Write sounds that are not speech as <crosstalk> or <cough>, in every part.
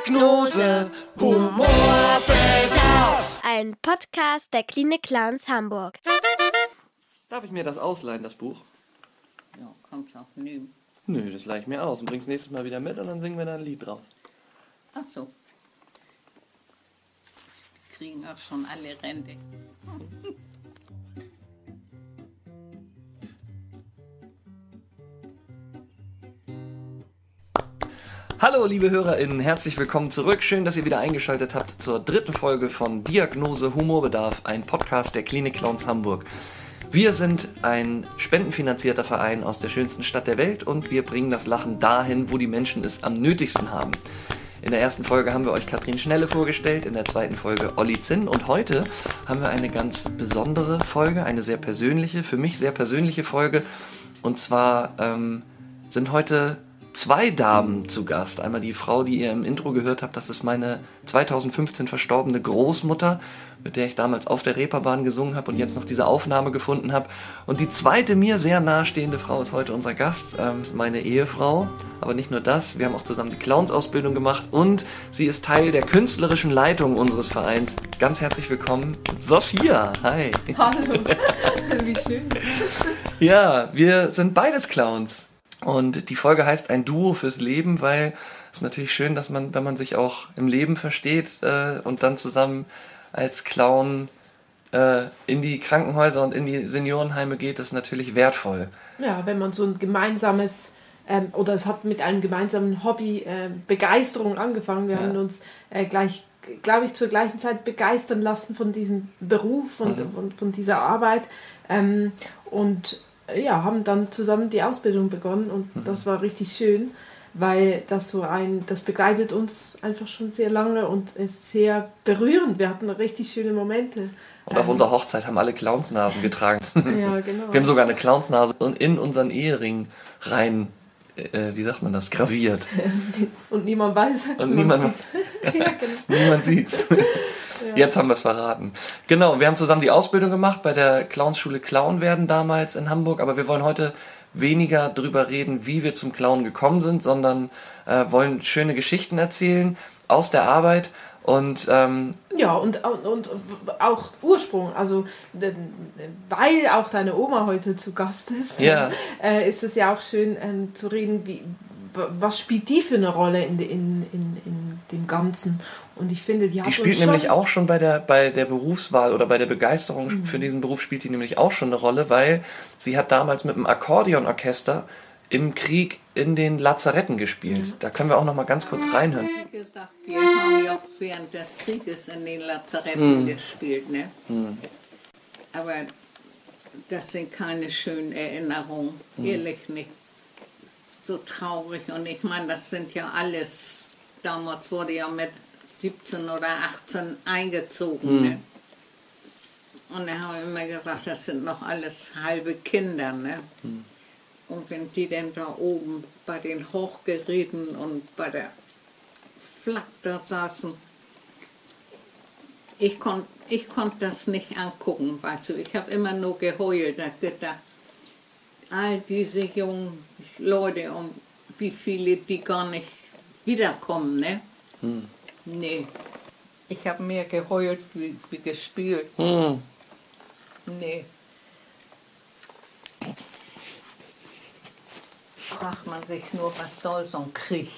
Diagnose Humorbedarf. Ein Podcast der Klinik Clowns Hamburg. Darf ich mir das ausleihen, das Buch? Ja, kannst auch nehmen. Nö, das leih ich mir aus und bring's nächstes Mal wieder mit und dann singen wir da ein Lied draus. Ach so. Die kriegen auch schon alle Rente. <laughs> Hallo, liebe HörerInnen, herzlich willkommen zurück. Schön, dass ihr wieder eingeschaltet habt zur dritten Folge von Diagnose Humorbedarf, ein Podcast der Klinik Clowns Hamburg. Wir sind ein spendenfinanzierter Verein aus der schönsten Stadt der Welt und wir bringen das Lachen dahin, wo die Menschen es am nötigsten haben. In der ersten Folge haben wir euch Katrin Schnelle vorgestellt, in der zweiten Folge Olli Zinn und heute haben wir eine ganz besondere Folge, eine sehr persönliche, für mich sehr persönliche Folge. Und zwar ähm, sind heute zwei Damen zu Gast. Einmal die Frau, die ihr im Intro gehört habt, das ist meine 2015 verstorbene Großmutter, mit der ich damals auf der Reeperbahn gesungen habe und jetzt noch diese Aufnahme gefunden habe. Und die zweite mir sehr nahestehende Frau ist heute unser Gast, ähm, meine Ehefrau. Aber nicht nur das, wir haben auch zusammen die Clownsausbildung gemacht und sie ist Teil der künstlerischen Leitung unseres Vereins. Ganz herzlich willkommen, Sophia. Hi. Hallo, <laughs> wie schön. Ja, wir sind beides Clowns. Und die Folge heißt ein Duo fürs Leben, weil es ist natürlich schön, dass man, wenn man sich auch im Leben versteht äh, und dann zusammen als Clown äh, in die Krankenhäuser und in die Seniorenheime geht, ist natürlich wertvoll. Ja, wenn man so ein gemeinsames ähm, oder es hat mit einem gemeinsamen Hobby äh, Begeisterung angefangen. Wir Ja. haben uns äh, gleich, glaube ich, zur gleichen Zeit begeistern lassen von diesem Beruf und Mhm. von, von dieser Arbeit ähm, und ja, haben dann zusammen die Ausbildung begonnen und Mhm. das war richtig schön, weil das so ein, das begleitet uns einfach schon sehr lange und ist sehr berührend. Wir hatten richtig schöne Momente. Und auf Ähm, unserer Hochzeit haben alle Clownsnasen getragen. <laughs> Ja, genau. Wir haben sogar eine Clownsnase in unseren Ehering rein, äh, wie sagt man das, graviert. <laughs> Und niemand weiß. Und man niemand- sieht's. <laughs> ja, genau. Niemand sieht's. Jetzt haben wir es verraten. Genau, wir haben zusammen die Ausbildung gemacht bei der Clownsschule Clown werden damals in Hamburg, aber wir wollen heute weniger drüber reden, wie wir zum Clown gekommen sind, sondern äh, wollen schöne Geschichten erzählen aus der Arbeit und ähm, Ja, und, und, und auch Ursprung, also weil auch deine Oma heute zu Gast ist, Ja. äh, ist es ja auch schön ähm, zu reden, wie, was spielt die für eine Rolle in, in, in, in dem Ganzen. Und ich finde, die die spielt schon, nämlich auch schon bei der, bei der Berufswahl oder bei der Begeisterung für diesen Beruf spielt die nämlich auch schon eine Rolle, weil sie hat damals mit einem Akkordeonorchester im Krieg in den Lazaretten gespielt. Da können wir auch noch mal ganz kurz reinhören. Wie gesagt, wir haben ja auch während des Krieges in den Lazaretten gespielt, ne? Aber das sind keine schönen Erinnerungen, ehrlich nicht. So traurig und ich meine, das sind ja alles, damals wurde ja mit 17 oder 18 eingezogen, ne? Und da haben wir immer gesagt, das sind noch alles halbe Kinder, ne? Und wenn die denn da oben bei den Hochgeräten und bei der Flak da saßen, ich konnte ich konnt das nicht angucken, weißt du. Ich habe immer nur geheult und gedacht, all diese jungen Leute und wie viele, die gar nicht wiederkommen, ne? Nee. Ich habe mehr geheult wie, wie gespielt. Hm. Nee. Fragt man sich nur, was soll so ein Krieg?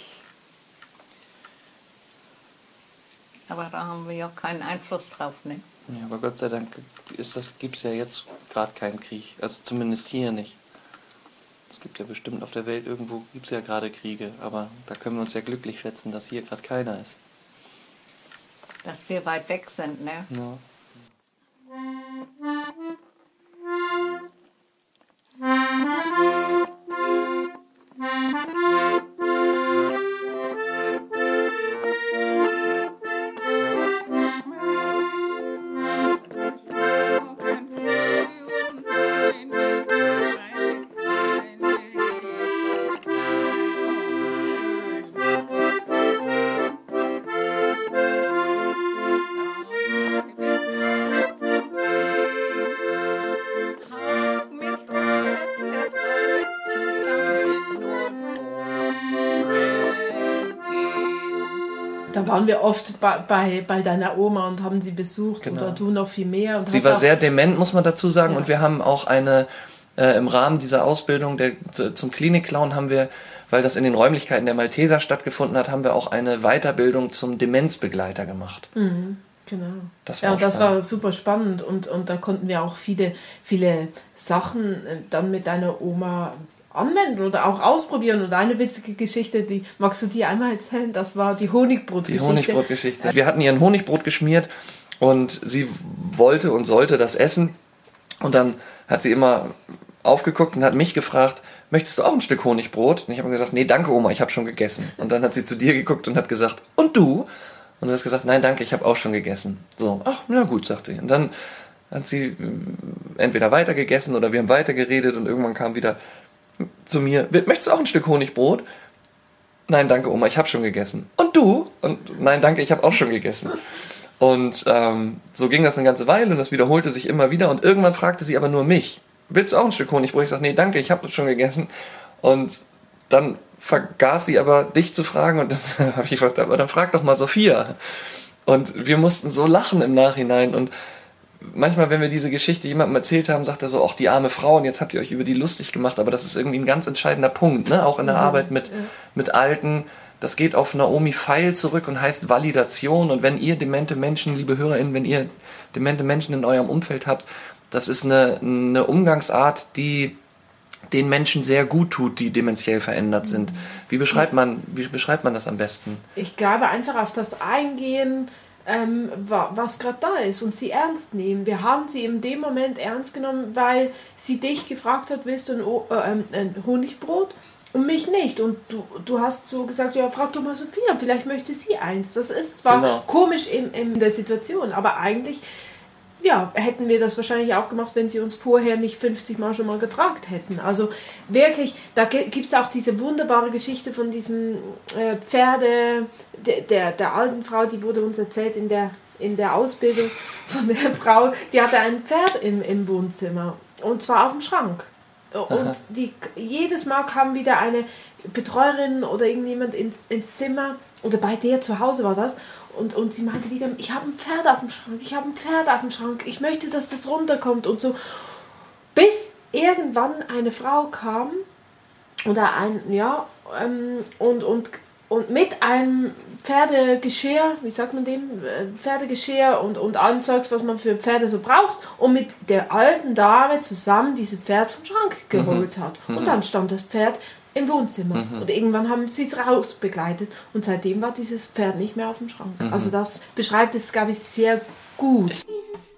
Aber da haben wir ja keinen Einfluss drauf, ne? Ja, aber Gott sei Dank gibt es ja jetzt gerade keinen Krieg. Also zumindest hier nicht. Es gibt ja bestimmt auf der Welt irgendwo, gibt es ja gerade Kriege. Aber da können wir uns ja glücklich schätzen, dass hier gerade keiner ist. Dass wir weit weg sind, ne? Ja. Waren wir oft bei, bei, bei deiner Oma und haben sie besucht Genau. oder du noch viel mehr. Und Sie war sehr dement, muss man dazu sagen. Ja. Und wir haben auch eine, äh, im Rahmen dieser Ausbildung der, zu- zum Klinikclown haben wir, weil das in den Räumlichkeiten der Malteser stattgefunden hat, haben wir auch eine Weiterbildung zum Demenzbegleiter gemacht. Genau. Das war ja, das spannend. war super spannend und, und da konnten wir auch viele, viele Sachen äh, dann mit deiner Oma anwenden oder auch ausprobieren. Und eine witzige Geschichte, die magst du dir einmal erzählen, das war die Die Honigbrotgeschichte. Honigbrotgeschichte. Wir hatten ihr ein Honigbrot geschmiert und sie wollte und sollte das essen. Und dann hat sie immer aufgeguckt und hat mich gefragt, möchtest du auch ein Stück Honigbrot? Und ich habe gesagt, nee, danke Oma, ich habe schon gegessen. Und dann hat sie zu dir geguckt und hat gesagt, und du? Und du hast gesagt, nein, danke, ich habe auch schon gegessen. So, ach, na gut, sagt sie. Und dann hat sie äh, entweder weiter gegessen oder wir haben weiter geredet und irgendwann kam wieder zu mir, möchtest du auch ein Stück Honigbrot? Nein, danke, Oma, ich habe schon gegessen. Und du? Und nein, danke, ich habe auch schon gegessen. Und ähm, so ging das eine ganze Weile und das wiederholte sich immer wieder. Und irgendwann fragte sie aber nur mich, willst du auch ein Stück Honigbrot? Ich sage, nee, danke, ich habe schon gegessen. Und dann vergaß sie aber, dich zu fragen. Und <laughs> dann habe ich gefragt, aber dann frag doch mal Sophia. Und wir mussten so lachen im Nachhinein. Und manchmal, wenn wir diese Geschichte jemandem erzählt haben, sagt er so, auch die arme Frau, und jetzt habt ihr euch über die lustig gemacht, aber das ist irgendwie ein ganz entscheidender Punkt, ne? auch in der Arbeit mit, mit Alten. Das geht auf Naomi Feil zurück und heißt Validation. Und wenn ihr demente Menschen, liebe HörerInnen, wenn ihr demente Menschen in eurem Umfeld habt, das ist eine, eine Umgangsart, die den Menschen sehr gut tut, die dementiell verändert sind. Wie beschreibt man, wie beschreibt man das am besten? Ich glaube einfach auf das Eingehen, ähm, wa- was gerade da ist und sie ernst nehmen. Wir haben sie in dem Moment ernst genommen, weil sie dich gefragt hat, willst du ein, O- äh, ähm, ein Honigbrot? Und mich nicht. Und du, du hast so gesagt, ja, frag doch mal Sophia, vielleicht möchte sie eins. Das ist zwar Genau. komisch in, in der Situation, aber eigentlich ja, hätten wir das wahrscheinlich auch gemacht, wenn sie uns vorher nicht 50 Mal schon mal gefragt hätten. Also wirklich, da gibt es auch diese wunderbare Geschichte von diesem äh, Pferde, der, der, der alten Frau, die wurde uns erzählt in der, in der Ausbildung von der <laughs> Frau, die hatte ein Pferd im, im Wohnzimmer und zwar auf dem Schrank. Und die, jedes Mal kam wieder eine Betreuerin oder irgendjemand ins, ins Zimmer oder bei der zu Hause war das und, und sie meinte wieder, ich habe ein Pferd auf dem Schrank, ich habe ein Pferd auf dem Schrank, ich möchte, dass das runterkommt und so. Bis irgendwann eine Frau kam oder ein, ja, ähm, und, und, und mit einem Pferdegeschirr, wie sagt man dem, Äh, Pferdegeschirr und, und allem Zeugs, was man für Pferde so braucht, und mit der alten Dame zusammen dieses Pferd vom Schrank geholt hat. Und dann stand das Pferd im Wohnzimmer. Und irgendwann haben sie es rausbegleitet und seitdem war dieses Pferd nicht mehr auf dem Schrank. Also das beschreibt es, glaube ich, sehr gut. Dieses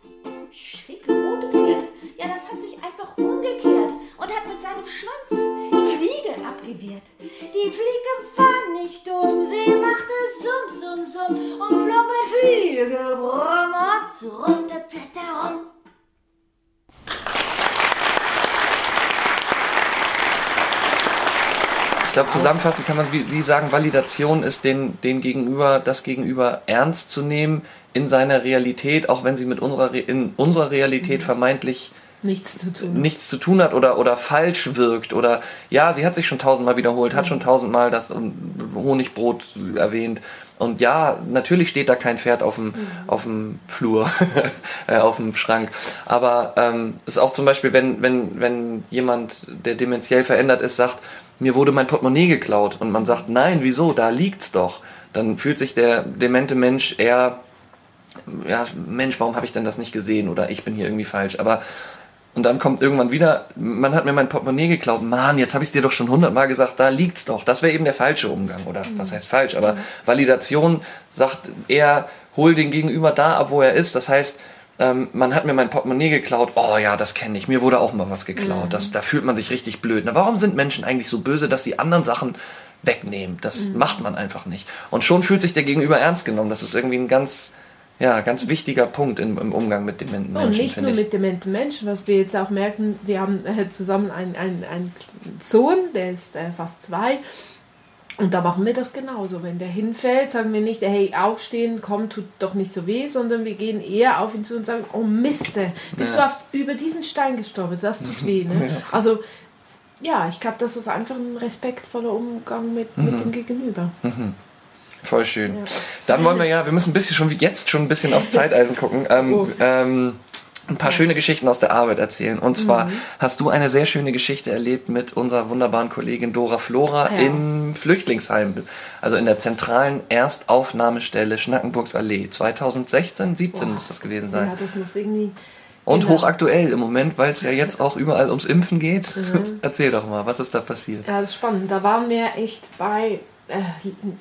schicke rote Pferd, ja, das hat sich einfach umgekehrt und hat mit seinem Schwanz die Fliege abgewehrt. Die Fliege war nicht dumm, sie machte Summ, Summ, Summ und flog mit Fliege, brumm und der Pferd herum. Glaube, zusammenfassend kann man wie, wie sagen, Validation ist den, den Gegenüber, das Gegenüber ernst zu nehmen in seiner Realität, auch wenn sie mit unserer, Re- in unserer Realität vermeintlich Nichts zu tun. nichts zu tun hat oder, oder falsch wirkt oder ja, sie hat sich schon tausendmal wiederholt, hat schon tausendmal das ähm, Honigbrot erwähnt und ja, natürlich steht da kein Pferd auf dem, auf dem Flur, <laughs> äh, auf dem Schrank, aber ähm, ist auch zum Beispiel, wenn, wenn, wenn jemand, der dementiell verändert ist, sagt, mir wurde mein Portemonnaie geklaut und man sagt, nein, wieso, da liegt's doch, dann fühlt sich der demente Mensch eher ja, Mensch, warum habe ich denn das nicht gesehen oder ich bin hier irgendwie falsch. Aber und dann kommt irgendwann wieder, man hat mir mein Portemonnaie geklaut. Mann, jetzt habe ich es dir doch schon hundertmal gesagt, da liegt's doch. Das wäre eben der falsche Umgang. Oder was heißt falsch? Aber Validation sagt eher, hol den Gegenüber da ab, wo er ist. Das heißt, ähm, man hat mir mein Portemonnaie geklaut. Oh ja, das kenne ich. Mir wurde auch mal was geklaut. Das, da fühlt man sich richtig blöd. Na, warum sind Menschen eigentlich so böse, dass sie anderen Sachen wegnehmen? Das macht man einfach nicht. Und schon fühlt sich der Gegenüber ernst genommen. Das ist irgendwie ein ganz, ja, ganz wichtiger Punkt im, im Umgang mit den Men- Menschen. Und nicht nur ich. mit dementen Menschen, was wir jetzt auch merken, wir haben äh, zusammen einen, einen, einen Sohn, der ist äh, fast zwei. Und da machen wir das genauso. Wenn der hinfällt, sagen wir nicht, hey, aufstehen, komm, tut doch nicht so weh, sondern wir gehen eher auf ihn zu und sagen, oh Miste, bist Ja. du auf, über diesen Stein gestolpert, das tut weh. Ne? <laughs> Also, ja, ich glaube, das ist einfach ein respektvoller Umgang mit, Mhm. mit dem Gegenüber. Voll schön. Dann wollen wir ja, wir müssen ein bisschen schon wie jetzt schon ein bisschen aufs <laughs> Zeiteisen gucken. Ähm, Oh. ähm, ein paar schöne Geschichten aus der Arbeit erzählen. Und zwar hast du eine sehr schöne Geschichte erlebt mit unserer wunderbaren Kollegin Dora Flora Ja. im Flüchtlingsheim, also in der zentralen Erstaufnahmestelle Schnackenburgs Allee. 2016, 17 muss das gewesen sein. Ja, das muss irgendwie. Und genau. hochaktuell im Moment, weil es ja jetzt auch überall ums Impfen geht. <laughs> Erzähl doch mal, was ist da passiert? Ja, das ist spannend. Da waren wir echt bei. Äh,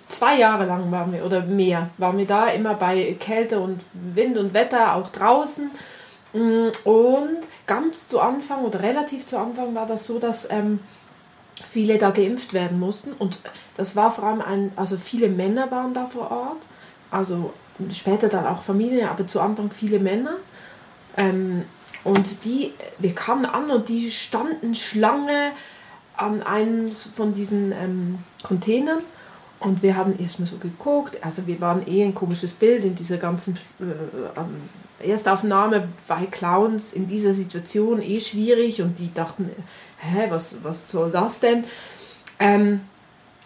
zwei Jahre lang waren wir, oder mehr, waren wir da immer bei Kälte und Wind und Wetter, auch draußen. Mm, Und ganz zu Anfang oder relativ zu Anfang war das so, dass ähm, viele da geimpft werden mussten. Und das war vor allem ein, also viele Männer waren da vor Ort. Also später dann auch Familien, aber zu Anfang viele Männer. Ähm, und die, wir kamen an und die standen Schlange an einem von diesen ähm, Containern. Und wir haben erstmal so geguckt. Also wir waren eh ein komisches Bild in dieser ganzen äh, ähm, Erstaufnahme bei Clowns in dieser Situation eh schwierig. Und die dachten, hä, was, was soll das denn? Ähm,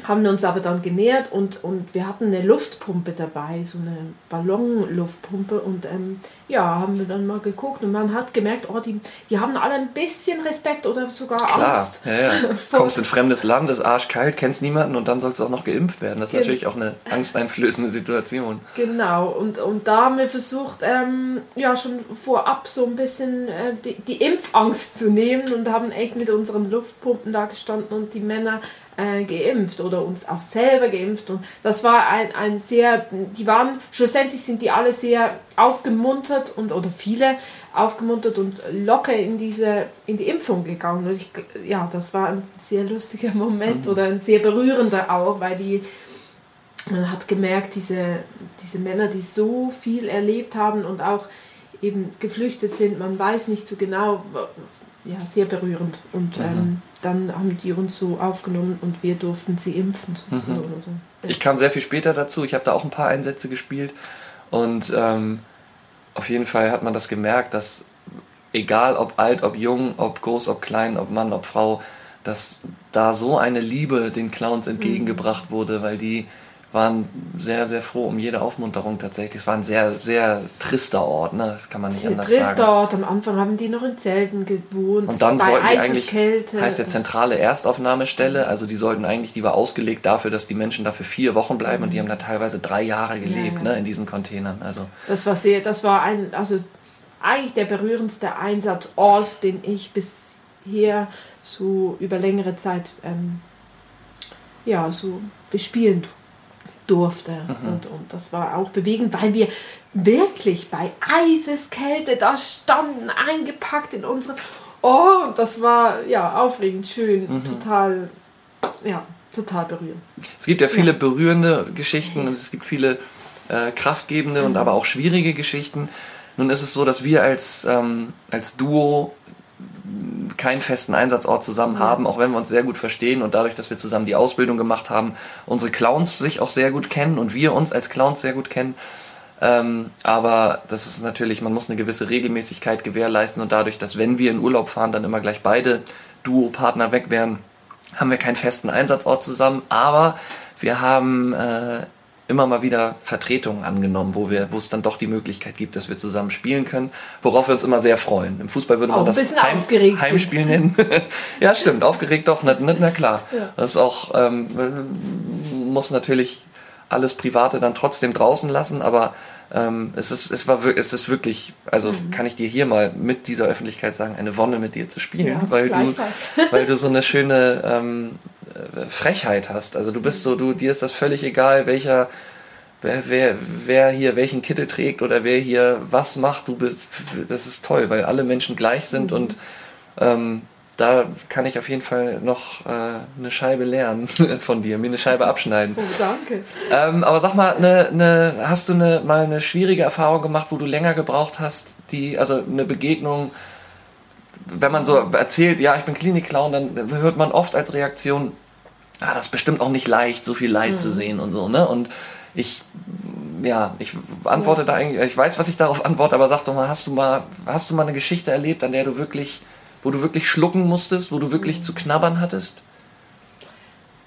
haben uns aber dann genähert und, und wir hatten eine Luftpumpe dabei, so eine Ballonluftpumpe und ähm, ja, haben wir dann mal geguckt und man hat gemerkt, oh, die, die haben alle ein bisschen Respekt oder sogar Klar, Angst. ja, ja. <laughs> Kommst in fremdes Land, ist arschkalt, kennst niemanden und dann sollst du auch noch geimpft werden. Das ist Genau. natürlich auch eine angsteinflößende Situation. <laughs> Genau, und, und da haben wir versucht, ähm, ja, schon vorab so ein bisschen äh, die, die Impfangst zu nehmen und haben echt mit unseren Luftpumpen da gestanden und die Männer äh, geimpft oder uns auch selber geimpft. Und das war ein, ein sehr, die waren, schlussendlich sind die alle sehr aufgemuntert und, oder viele aufgemuntert und locker in diese, in die Impfung gegangen. Und ich, ja, das war ein sehr lustiger Moment oder ein sehr berührender auch, weil die, man hat gemerkt, diese, diese Männer, die so viel erlebt haben und auch eben geflüchtet sind, man weiß nicht so genau, ja, sehr berührend. Und ähm, dann haben die uns so aufgenommen und wir durften sie impfen. Sozusagen, oder? Ja. Ich kam sehr viel später dazu. Ich habe da auch ein paar Einsätze gespielt. Und ähm, auf jeden Fall hat man das gemerkt, dass egal ob alt, ob jung, ob groß, ob klein, ob Mann, ob Frau, dass da so eine Liebe den Clowns entgegengebracht wurde, weil die waren sehr, sehr froh um jede Aufmunterung tatsächlich. Es war ein sehr, sehr trister Ort, ne? das kann man nicht Sehr anders trister sagen. Ort. Am Anfang haben die noch in Zelten gewohnt. Und dann bei sollten die eigentlich, Eiseskälte. heißt ja zentrale Erstaufnahmestelle, also die sollten eigentlich, die war ausgelegt dafür, dass die Menschen dafür vier Wochen bleiben und die haben da teilweise drei Jahre gelebt, ja. ne, in diesen Containern. Also Das war sehr, das war ein, also eigentlich der berührendste Einsatzort, den ich bisher so über längere Zeit ähm, ja, so bespielen durfte. Mhm. Und, und das war auch bewegend, weil wir wirklich bei Eiseskälte da standen, eingepackt in unsere. Oh, das war ja aufregend, schön, Mhm. total, ja, total berührend. es gibt ja viele berührende Geschichten und es gibt viele äh, kraftgebende und aber auch schwierige Geschichten. Nun ist es so, dass wir als, ähm, als Duo keinen festen Einsatzort zusammen haben, auch wenn wir uns sehr gut verstehen und dadurch, dass wir zusammen die Ausbildung gemacht haben, unsere Clowns sich auch sehr gut kennen und wir uns als Clowns sehr gut kennen. Ähm, aber das ist natürlich, man muss eine gewisse Regelmäßigkeit gewährleisten und dadurch, dass wenn wir in Urlaub fahren, dann immer gleich beide Duo-Partner weg wären, haben wir keinen festen Einsatzort zusammen, aber wir haben äh, immer mal wieder Vertretungen angenommen, wo wir, wo es dann doch die Möglichkeit gibt, dass wir zusammen spielen können, worauf wir uns immer sehr freuen. Im Fußball würde man Auch ein das sind. Heimspiel nennen. <laughs> ja, stimmt, aufgeregt doch, na, na, klar. Das ist auch, ähm, muss natürlich alles Private dann trotzdem draußen lassen, aber ähm, es, ist, es, war, es ist wirklich, also Mhm. kann ich dir hier mal mit dieser Öffentlichkeit sagen, eine Wonne mit dir zu spielen, Ja, weil, du, <laughs> weil du so eine schöne ähm, äh, Frechheit hast. Also du bist so, du, dir ist das völlig egal, welcher, wer, wer, wer hier welchen Kittel trägt oder wer hier was macht. Du bist, das ist toll, weil alle Menschen gleich sind Mhm. und ähm, da kann ich auf jeden Fall noch äh, eine Scheibe lernen <laughs> von dir, mir eine Scheibe abschneiden. Oh, danke. Ähm, aber sag mal, ne, ne, hast du ne, mal eine schwierige Erfahrung gemacht, wo du länger gebraucht hast, die, also eine Begegnung, wenn man so erzählt, ja, ich bin Klinikclown, dann hört man oft als Reaktion, ah, das ist bestimmt auch nicht leicht, so viel Leid zu sehen und so, ne? Und ich, ja, ich antworte da eigentlich, ich weiß, was ich darauf antworte, aber sag doch mal, hast du mal, hast du mal eine Geschichte erlebt, an der du wirklich, wo du wirklich schlucken musstest, wo du wirklich zu knabbern hattest?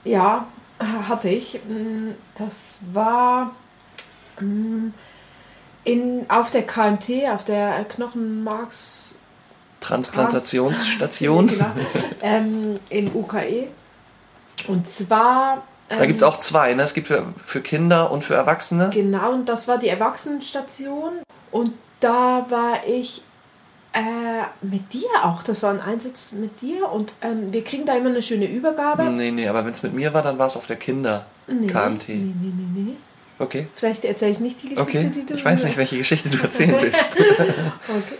Ja, hatte ich. Mm, Das war mm, in, auf der KMT, auf der Knochenmarks Transplantationsstation. <laughs> genau, ähm, in UKE. Und zwar. Ähm, Da gibt es auch zwei, ne? Es gibt für, für Kinder und für Erwachsene. Genau, und das war die Erwachsenenstation. Und da war ich äh, mit dir auch. Das war ein Einsatz mit dir. Und ähm, wir kriegen da immer eine schöne Übergabe. Nee, nee, aber wenn es mit mir war, dann war es auf der Kinder-KMT. Nee, nee, nee, nee, nee. Okay. Vielleicht erzähle ich nicht die Geschichte, Okay, die du. ich weiß nicht, welche Geschichte du erzählen <laughs> willst. Okay.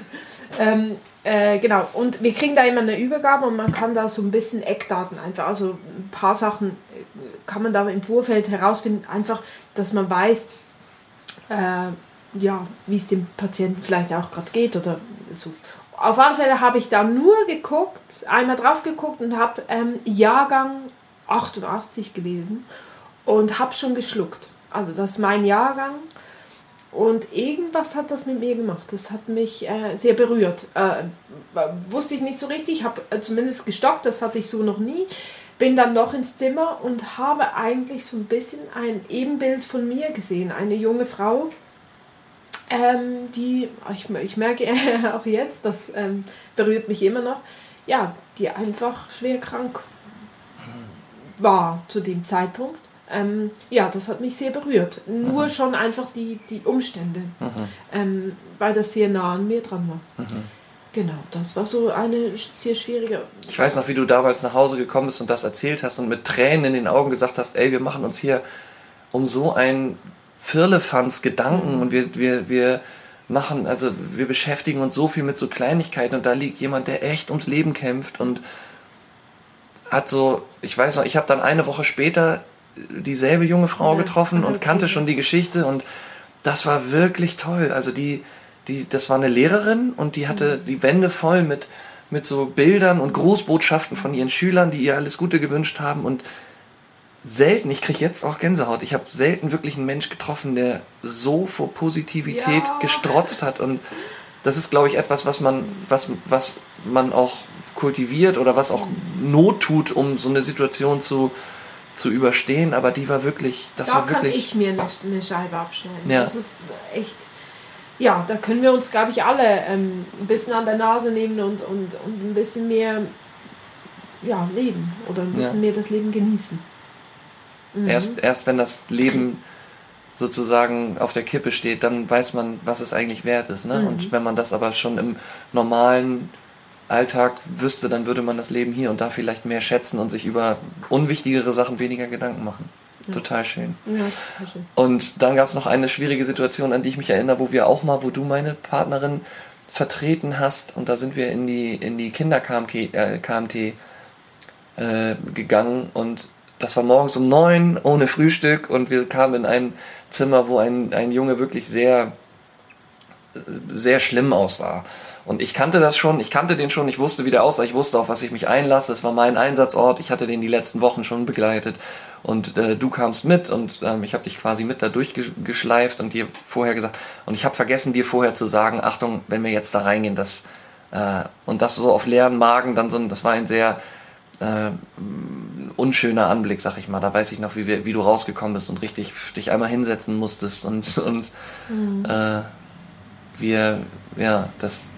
Ähm, äh, genau, und wir kriegen da immer eine Übergabe und man kann da so ein bisschen Eckdaten einfach, also ein paar Sachen äh, kann man da im Vorfeld herausfinden, einfach, dass man weiß, äh, ja, wie es dem Patienten vielleicht auch gerade geht oder so. Auf alle Fälle habe ich da nur geguckt, einmal drauf geguckt und habe ähm, Jahrgang 88 gelesen und habe schon geschluckt. Also das ist mein Jahrgang. Und irgendwas hat das mit mir gemacht. Das hat mich äh, sehr berührt. Äh, wusste ich nicht so richtig, habe äh, zumindest gestockt, das hatte ich so noch nie. Bin dann noch ins Zimmer und habe eigentlich so ein bisschen ein Ebenbild von mir gesehen. Eine junge Frau, ähm, die, ich, ich merke <laughs> auch jetzt, das ähm, berührt mich immer noch, ja, die einfach schwer krank war zu dem Zeitpunkt. Ähm, ja, das hat mich sehr berührt. Nur schon einfach die, die Umstände, ähm, weil das sehr nah an mir dran war. Genau, das war so eine sehr schwierige. Ich weiß noch, wie du damals nach Hause gekommen bist und das erzählt hast und mit Tränen in den Augen gesagt hast, ey, wir machen uns hier um so ein Firlefanz Gedanken und wir, wir, wir machen, also wir beschäftigen uns so viel mit so Kleinigkeiten und da liegt jemand, der echt ums Leben kämpft und hat so, ich weiß noch, ich habe dann eine Woche später dieselbe junge Frau getroffen und kannte schon die Geschichte und das war wirklich toll. Also die, die, das war eine Lehrerin und die hatte Mhm. die Wände voll mit, mit so Bildern und Grußbotschaften von ihren Schülern, die ihr alles Gute gewünscht haben und selten, ich kriege jetzt auch Gänsehaut, ich habe selten wirklich einen Mensch getroffen, der so vor Positivität Ja. gestrotzt hat und das ist, glaube ich, etwas, was man, was, was man auch kultiviert oder was auch Not tut, um so eine Situation zu, zu überstehen, aber die war wirklich, das da war kann wirklich. ich mir eine, eine Scheibe abschneiden. Ja. Das ist echt. Ja, da können wir uns, glaube ich, alle ähm, ein bisschen an der Nase nehmen und, und, und ein bisschen mehr ja, leben oder ein bisschen Ja. mehr das Leben genießen. Mhm. Erst, erst wenn das Leben sozusagen auf der Kippe steht, dann weiß man, was es eigentlich wert ist. Ne? Mhm. Und wenn man das aber schon im normalen Alltag wüsste, dann würde man das Leben hier und da vielleicht mehr schätzen und sich über unwichtigere Sachen weniger Gedanken machen. Total schön. Ja, total schön. Und dann gab es noch eine schwierige Situation, an die ich mich erinnere, wo wir auch mal, wo du meine Partnerin vertreten hast und da sind wir in die, in die Kinder-KMT äh, äh, gegangen und das war morgens um neun ohne Frühstück und wir kamen in ein Zimmer, wo ein, ein Junge wirklich sehr, sehr schlimm aussah. Und ich kannte das schon, ich kannte den schon, ich wusste, wie der aussah, ich wusste, auf was ich mich einlasse. Es war mein Einsatzort, ich hatte den die letzten Wochen schon begleitet. Und äh, du kamst mit und ähm, ich habe dich quasi mit da durchgeschleift und dir vorher gesagt, und ich habe vergessen, dir vorher zu sagen, Achtung, wenn wir jetzt da reingehen, das äh, und das so auf leeren Magen, dann so, das war ein sehr äh, unschöner Anblick, sag ich mal. Da weiß ich noch, wie, wir, wie du rausgekommen bist und richtig dich einmal hinsetzen musstest und, und äh, wir, ja, das,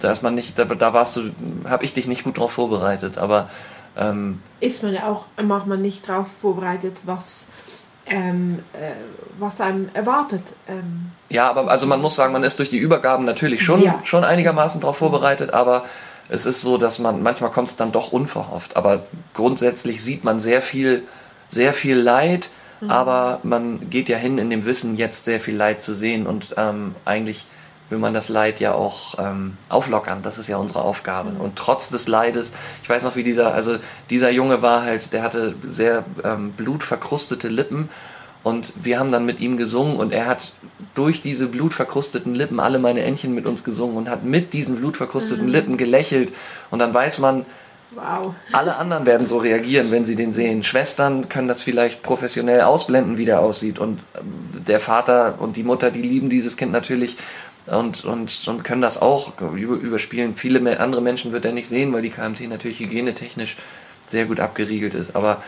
da ist man nicht, da, da warst du, habe ich dich nicht gut drauf vorbereitet, aber ähm, Ist man ja auch, macht man nicht darauf vorbereitet, was, ähm, äh, was einem erwartet. Ähm, ja, aber also man muss sagen, man ist durch die Übergaben natürlich schon, Ja. schon einigermaßen darauf vorbereitet, aber es ist so, dass man, manchmal kommt es dann doch unverhofft, aber grundsätzlich sieht man sehr viel, sehr viel Leid, aber man geht ja hin in dem Wissen, jetzt sehr viel Leid zu sehen und ähm, eigentlich will man das Leid ja auch ähm, auflockern. Das ist ja unsere Aufgabe. Und trotz des Leides, ich weiß noch, wie dieser, also dieser Junge war halt, der hatte sehr ähm, blutverkrustete Lippen und wir haben dann mit ihm gesungen und er hat durch diese blutverkrusteten Lippen alle meine Entchen mit uns gesungen und hat mit diesen blutverkrusteten Lippen gelächelt und dann weiß man, wow. alle anderen werden so reagieren, wenn sie den sehen. Schwestern können das vielleicht professionell ausblenden, wie der aussieht. Und ähm, der Vater und die Mutter, die lieben dieses Kind natürlich und, und, und können das auch über- überspielen. Viele andere Menschen wird er nicht sehen, weil die KMT natürlich hygienetechnisch sehr gut abgeriegelt ist. Aber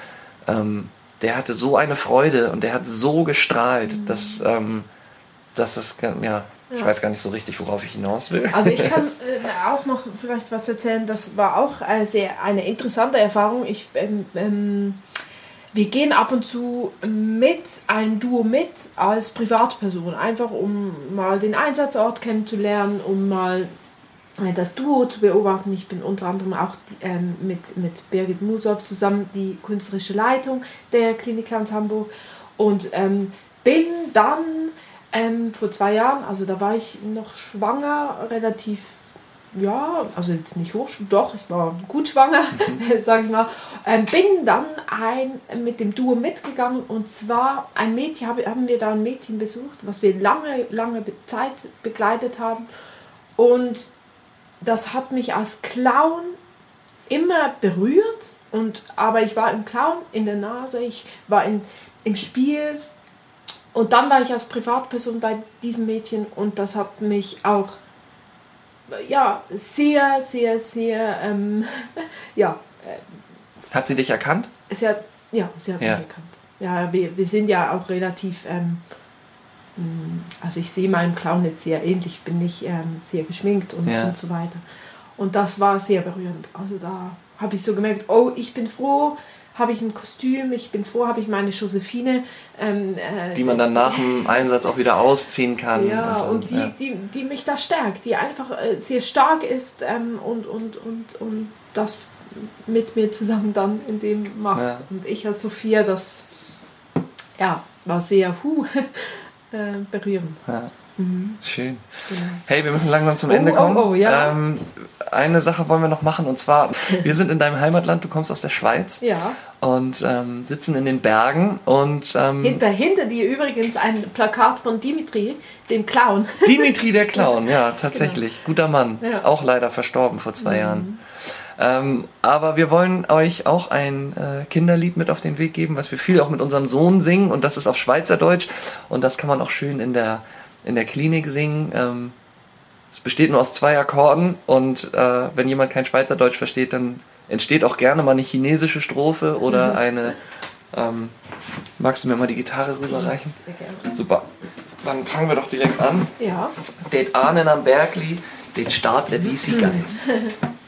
ähm, der hatte so eine Freude und der hat so gestrahlt, dass, ähm, dass das, ja, ich weiß gar nicht so richtig, worauf ich hinaus will. Also ich kann <laughs> äh, auch noch vielleicht was erzählen. Das war auch äh, sehr eine interessante Erfahrung. Ich, ähm, ähm, wir gehen ab und zu mit einem Duo mit als Privatperson, einfach um mal den Einsatzort kennenzulernen, um mal das Duo zu beobachten. Ich bin unter anderem auch ähm, mit, mit Birgit Musow zusammen die künstlerische Leitung der Klinik Clowns Hamburg und ähm, bin dann ähm, vor zwei Jahren, also da war ich noch schwanger, relativ, ja, also jetzt nicht hoch, doch, ich war gut schwanger, mhm. <laughs> sage ich mal. Ähm, bin dann ein, mit dem Duo mitgegangen und zwar ein Mädchen, hab, haben wir da ein Mädchen besucht, was wir lange, lange Zeit begleitet haben. Und das hat mich als Clown immer berührt. Und, aber ich war im Clown in der Nase, ich war in, im Spiel und dann war ich als Privatperson bei diesem Mädchen und das hat mich auch ja, sehr, sehr, sehr, ähm, <laughs> ja. Äh, hat sie dich erkannt? Sie hat, ja, sie hat ja. mich erkannt. Ja, wir, wir sind ja auch relativ, ähm, also ich sehe meinem Clown jetzt sehr ähnlich, bin ich ähm, sehr geschminkt und, ja. und so weiter. Und das war sehr berührend. Also da habe ich so gemerkt, oh, ich bin froh, habe ich ein Kostüm, ich bin froh, habe ich meine Josephine. Ähm, äh, die man dann nach dem Einsatz auch wieder ausziehen kann. Ja, und, dann, und die, ja. die, die mich da stärkt, die einfach äh, sehr stark ist ähm, und, und, und, und das mit mir zusammen dann in dem macht. Ja. Und ich als Sophia, das ja, war sehr huh, äh, berührend. Ja. Mhm. Schön. Genau. Hey, wir müssen langsam zum oh, Ende kommen. Oh, oh, ja. ähm, eine Sache wollen wir noch machen und zwar, <laughs> wir sind in deinem Heimatland, du kommst aus der Schweiz. Ja. Und ähm, sitzen in den Bergen und. Ähm, hinter, hinter dir übrigens ein Plakat von Dimitri, dem Clown. Dimitri der Clown, ja, <laughs> tatsächlich. Genau. Guter Mann. Ja. Auch leider verstorben vor zwei mhm. Jahren. Ähm, aber wir wollen euch auch ein äh, Kinderlied mit auf den Weg geben, was wir viel auch mit unserem Sohn singen und das ist auf Schweizerdeutsch und das kann man auch schön in der in der Klinik singen. Ähm, es besteht nur aus zwei Akkorden und äh, wenn jemand kein Schweizerdeutsch versteht, dann entsteht auch gerne mal eine chinesische Strophe oder mhm. eine. Ähm, magst du mir mal die Gitarre rüberreichen? Super. Dann fangen wir doch direkt an. Ja. Det Ahnen am Bergli, det startet wie sie geist. <laughs>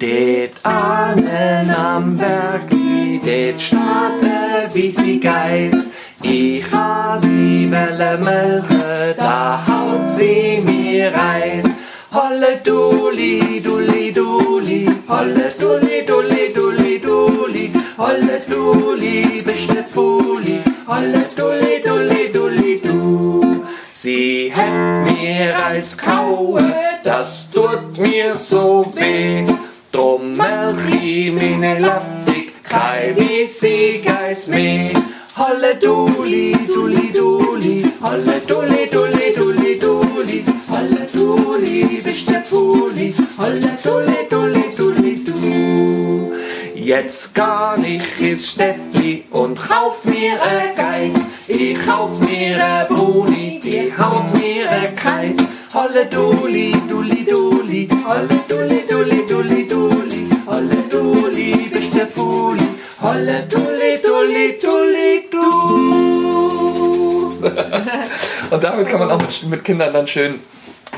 Det Ahnen am Bergli, det startet wie sie geist. Ich ha sie welle melken, da haut sie mir Reis. Holle duli, duli, duli, holle duli, duli, duli, duli, holle duli, beste Fuli, holle duli, duli, duli, du. Sie hätt mir Reis kaue, das tut mir so weh. Drum melch ich meine Lattig, krei wie sie geis mehr. Holle duli, duli, duli, holle duli, duli, duli, duli, holle duli, bist der Fuli, holle duli, duli, duli, du. Jetzt gar ich ins Städtli und kauf mir a Geist. Ich kauf mir a Bruni, die haut mir a Kreis. Holle duli, duli, duli, holle duli, duli, duli, duli, holle duli, der Fuli, holle duli, duli, duli, <laughs> Und damit kann man auch mit, mit Kindern dann schön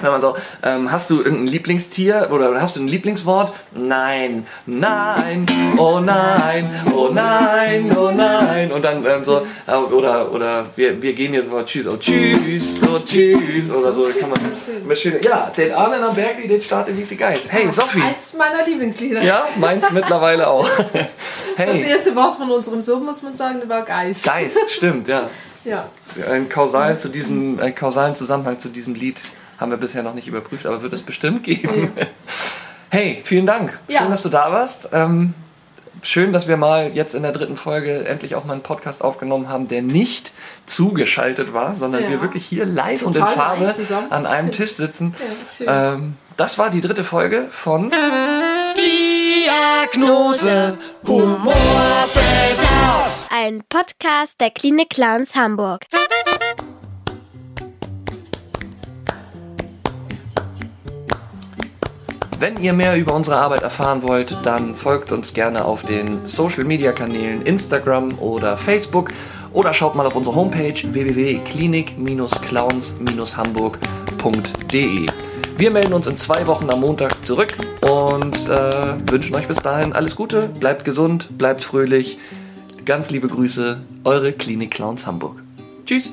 wenn man so, ähm, hast du irgendein Lieblingstier oder hast du ein Lieblingswort? Nein, nein, oh nein, oh nein, oh nein. Und dann ähm, so, äh, oder, oder wir, wir gehen jetzt mal tschüss, oh tschüss, oh tschüss, oder so. Kann man schön, ja, den Armen am Berg, den startet wie sie Geist. Hey, Sophie. Eins meiner Lieblingslieder. Ja, meins mittlerweile auch. <laughs> hey. Das erste Wort von unserem Sohn, muss man sagen, war Geist. Geist, stimmt, ja. Ja. Ein kausalen, zu diesem, einen kausalen Zusammenhang zu diesem Lied haben wir bisher noch nicht überprüft, aber wird es bestimmt geben. <laughs> Hey, vielen Dank. Ja. Schön, dass du da warst. Ähm, schön, dass wir mal jetzt in der dritten Folge endlich auch mal einen Podcast aufgenommen haben, der nicht zugeschaltet war, sondern ja. wir wirklich hier live Total und in Farbe an einem Tisch sitzen. Ja, ähm, das war die dritte Folge von Diagnose Humorbedarf. Ein Podcast der Klinik Clowns Hamburg. Wenn ihr mehr über unsere Arbeit erfahren wollt, dann folgt uns gerne auf den Social Media Kanälen Instagram oder Facebook oder schaut mal auf unsere Homepage www.klinik-clowns-hamburg.de. Wir melden uns in zwei Wochen am Montag zurück und äh, wünschen euch bis dahin alles Gute, bleibt gesund, bleibt fröhlich. Ganz liebe Grüße, eure Klinik Clowns Hamburg. Tschüss!